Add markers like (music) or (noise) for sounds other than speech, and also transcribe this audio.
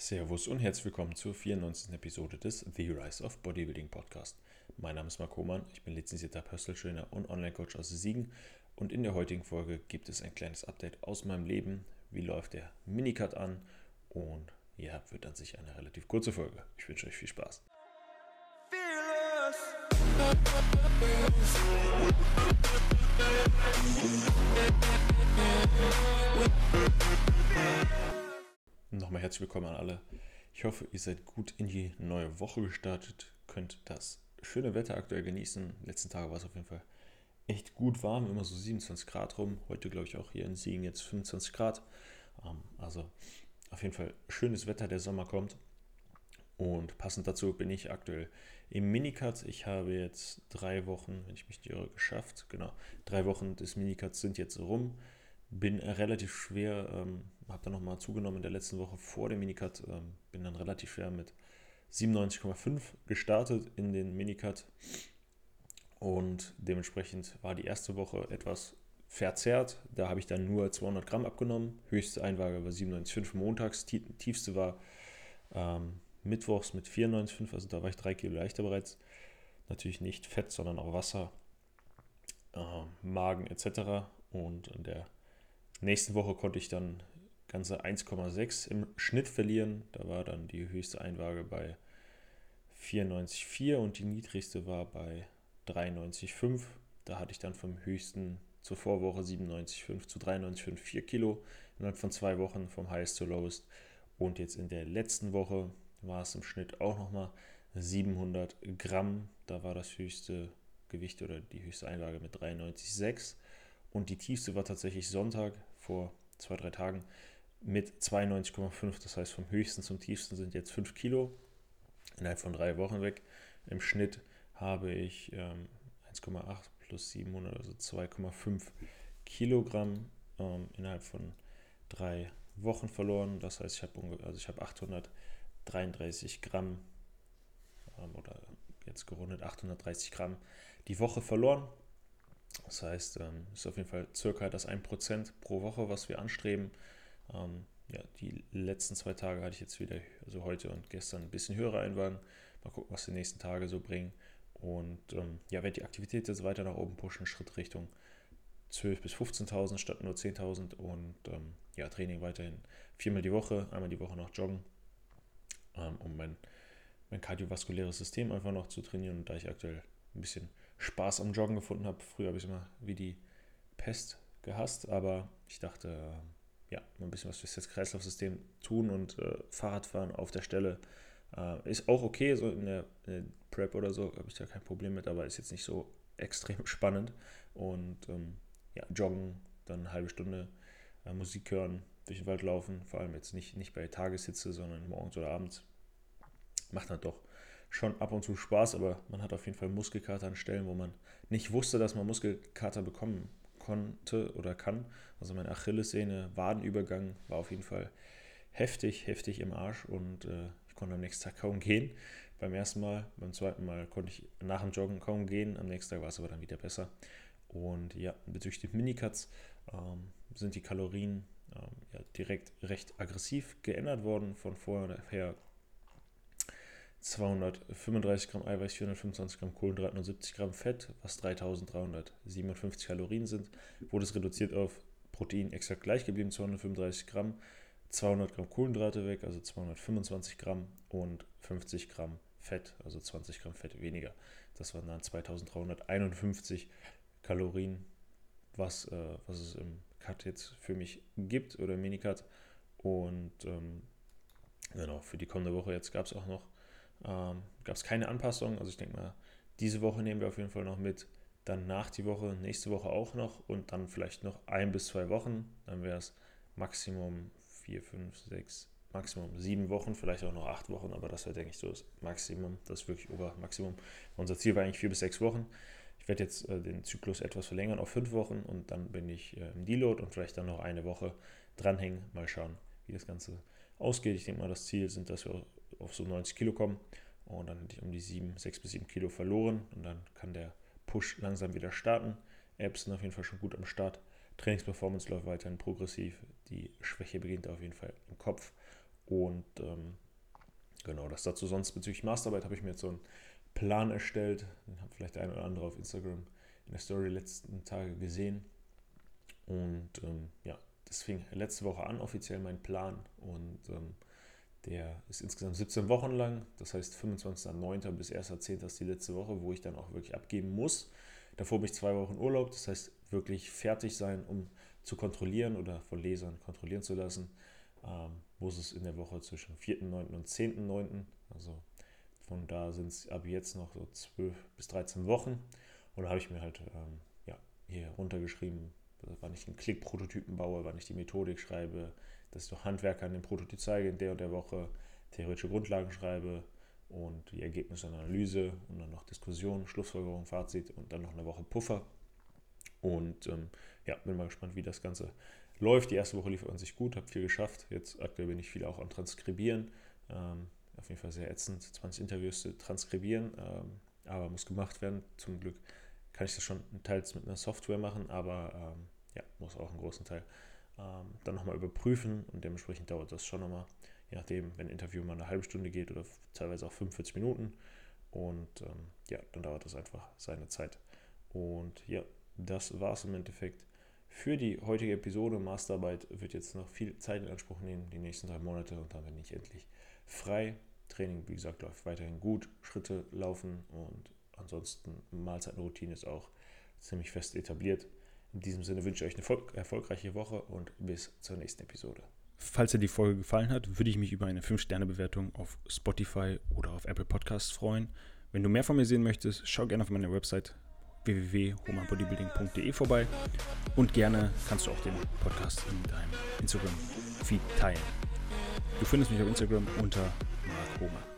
Servus und herzlich willkommen zur 94. Episode des The Rise of Bodybuilding Podcast. Mein Name ist Marc Hohmann, ich bin lizenzierter Personal und Online-Coach aus Siegen und in der heutigen Folge gibt es ein kleines Update aus meinem Leben. Wie läuft der Minicut an? Und ja, wird an sich eine relativ kurze Folge. Ich wünsche euch viel Spaß. Nochmal herzlich willkommen an alle. Ich hoffe, ihr seid gut in die neue Woche gestartet, könnt das schöne Wetter aktuell genießen. Letzten Tage war es auf jeden Fall echt gut warm, immer so 27 Grad rum. Heute glaube ich auch hier in Siegen jetzt 25 Grad. Ähm, also auf jeden Fall schönes Wetter, der Sommer kommt. Und passend dazu bin ich aktuell im Minicut. Ich habe jetzt drei Wochen, wenn ich mich nicht irre, geschafft. Genau, drei Wochen des Minicuts sind jetzt rum. Bin relativ schwer, ähm, habe dann nochmal zugenommen in der letzten Woche vor dem Minicut. Ähm, bin dann relativ schwer mit 97,5 gestartet in den Minicut. Und dementsprechend war die erste Woche etwas verzerrt. Da habe ich dann nur 200 Gramm abgenommen. Höchste Einwaage war 97,5 montags. Tiefste war ähm, mittwochs mit 94,5. Also da war ich drei Kilo leichter bereits. Natürlich nicht Fett, sondern auch Wasser, äh, Magen etc. Und in der nächsten Woche konnte ich dann ganze 1,6 im Schnitt verlieren. Da war dann die höchste Einwaage bei 94,4 und die niedrigste war bei 93,5. Da hatte ich dann vom höchsten zur Vorwoche 97,5 zu 93,5 4 Kilo innerhalb von zwei Wochen vom Highest zu Lowest. Und jetzt in der letzten Woche war es im Schnitt auch nochmal 700 Gramm. Da war das höchste Gewicht oder die höchste Einlage mit 93,6. Und die tiefste war tatsächlich Sonntag vor zwei, drei Tagen mit 92,5. Das heißt, vom höchsten zum tiefsten sind jetzt 5 Kilo innerhalb von drei Wochen weg. Im Schnitt habe ich ähm, 1,8 plus 700, also 2,5 Kilogramm ähm, innerhalb von drei Wochen verloren. Das heißt, ich habe also hab 833 Gramm ähm, oder jetzt gerundet 830 Gramm die Woche verloren. Das heißt, es ähm, ist auf jeden Fall circa das 1% pro Woche, was wir anstreben. Ähm, ja, die letzten zwei Tage hatte ich jetzt wieder, also heute und gestern, ein bisschen höhere Einwagen. Mal gucken, was die nächsten Tage so bringen. Und ähm, ja, werde die Aktivität jetzt weiter nach oben pushen, Schritt Richtung 12.000 bis 15.000 statt nur 10.000 und ja, Training weiterhin viermal die Woche, einmal die Woche noch joggen, um mein, mein kardiovaskuläres System einfach noch zu trainieren. Und da ich aktuell ein bisschen Spaß am Joggen gefunden habe, früher habe ich immer wie die Pest gehasst, aber ich dachte, äh, ja, ein bisschen was fürs Herz-Kreislauf-System tun und äh, Fahrradfahren auf der Stelle äh, ist auch okay, so in der, in der Prep oder so habe ich da kein Problem mit, aber ist jetzt nicht so (laughs) extrem spannend. Und ähm, ja, joggen, dann eine halbe Stunde äh, Musik hören, durch den Wald laufen, vor allem jetzt nicht, nicht bei Tageshitze, sondern morgens oder abends, macht dann doch schon ab und zu Spaß, aber man hat auf jeden Fall Muskelkater an Stellen, wo man nicht wusste, dass man Muskelkater bekommen konnte oder kann. Also meine Achillessehne, Wadenübergang war auf jeden Fall heftig, heftig im Arsch und äh, konnte am nächsten Tag kaum gehen. Beim ersten Mal, beim zweiten Mal konnte ich nach dem Joggen kaum gehen. Am nächsten Tag war es aber dann wieder besser. Und ja, bezüglich den Minicuts ähm, sind die Kalorien ähm, ja, direkt recht aggressiv geändert worden. Von vorher 235 Gramm Eiweiß, 425 Gramm Kohlenhydrate und 70 Gramm Fett, was 3357 Kalorien sind, wurde es reduziert auf Protein exakt gleich geblieben, 235 Gramm, 200 Gramm Kohlenhydrate weg, also 225 Gramm und 50 Gramm Fett, also 20 Gramm Fett weniger. Das waren dann 2351 Kalorien, was, äh, was es im Cut jetzt für mich gibt oder im Minicut. Und ähm, genau, für die kommende Woche jetzt gab es auch noch, ähm, gab es keine Anpassung. Also ich denke mal, diese Woche nehmen wir auf jeden Fall noch mit. Dann nach die Woche, nächste Woche auch noch und dann vielleicht noch ein bis zwei Wochen. Dann wäre es Maximum vier, fünf, sechs, Maximum sieben Wochen, vielleicht auch noch acht Wochen, aber das wäre, denke ich, so das Maximum, das ist wirklich Obermaximum. Unser Ziel war eigentlich vier bis sechs Wochen. Ich werde jetzt äh, den Zyklus etwas verlängern auf fünf Wochen und dann bin ich äh, im Deload und vielleicht dann noch eine Woche dranhängen. Mal schauen, wie das Ganze ausgeht. Ich denke mal, das Ziel sind, dass wir auf so 90 Kilo kommen und dann hätte ich um die sieben, sechs bis sieben Kilo verloren und dann kann der Push langsam wieder starten. Apps sind auf jeden Fall schon gut am Start. Trainingsperformance läuft weiterhin progressiv. Die Schwäche beginnt auf jeden Fall im Kopf. Und ähm, genau, das dazu sonst bezüglich Masterarbeit habe ich mir jetzt so einen Plan erstellt. Den hat vielleicht der eine oder andere auf Instagram in der Story letzten Tage gesehen. Und ähm, ja, das fing letzte Woche an, offiziell mein Plan. Und ähm, der ist insgesamt 17 Wochen lang. Das heißt, 25.09. bis 1.10. ist die letzte Woche, wo ich dann auch wirklich abgeben muss. Davor bin ich zwei Wochen Urlaub. Das heißt, wirklich fertig sein, um zu kontrollieren oder von Lesern kontrollieren zu lassen. Ähm, ist es in der Woche zwischen 4.9. und 10.9. Also von da sind es ab jetzt noch so 12 bis 13 Wochen. Und da habe ich mir halt ähm, ja, hier runtergeschrieben, wann ich einen Klick-Prototypen baue, wann ich die Methodik schreibe, dass ich doch Handwerker an dem Prototyp zeige in der und der Woche, theoretische Grundlagen schreibe und die Ergebnisse und Analyse und dann noch Diskussion, Schlussfolgerung, Fazit und dann noch eine Woche Puffer. Und ähm, ja, bin mal gespannt, wie das Ganze läuft. Die erste Woche lief an sich gut, habe viel geschafft. Jetzt aktuell bin ich viel auch am Transkribieren. Ähm, auf jeden Fall sehr ätzend, 20 Interviews zu transkribieren, ähm, aber muss gemacht werden. Zum Glück kann ich das schon teils mit einer Software machen, aber ähm, ja, muss auch einen großen Teil ähm, dann nochmal überprüfen und dementsprechend dauert das schon nochmal, je nachdem, wenn ein Interview mal eine halbe Stunde geht oder teilweise auch 45 Minuten und ähm, ja, dann dauert das einfach seine Zeit. Und ja, das war es im Endeffekt für die heutige Episode. Masterarbeit wird jetzt noch viel Zeit in Anspruch nehmen, die nächsten drei Monate und dann bin ich endlich frei. Training, wie gesagt, läuft weiterhin gut. Schritte laufen und ansonsten Mahlzeitenroutine ist auch ziemlich fest etabliert. In diesem Sinne wünsche ich euch eine erfolgreiche Woche und bis zur nächsten Episode. Falls dir die Folge gefallen hat, würde ich mich über eine 5-Sterne-Bewertung auf Spotify oder auf Apple Podcasts freuen. Wenn du mehr von mir sehen möchtest, schau gerne auf meiner Website www.homanbodybuilding.de vorbei und gerne kannst du auch den Podcast in deinem Instagram-Feed teilen. Du findest mich auf Instagram unter Mark Homer.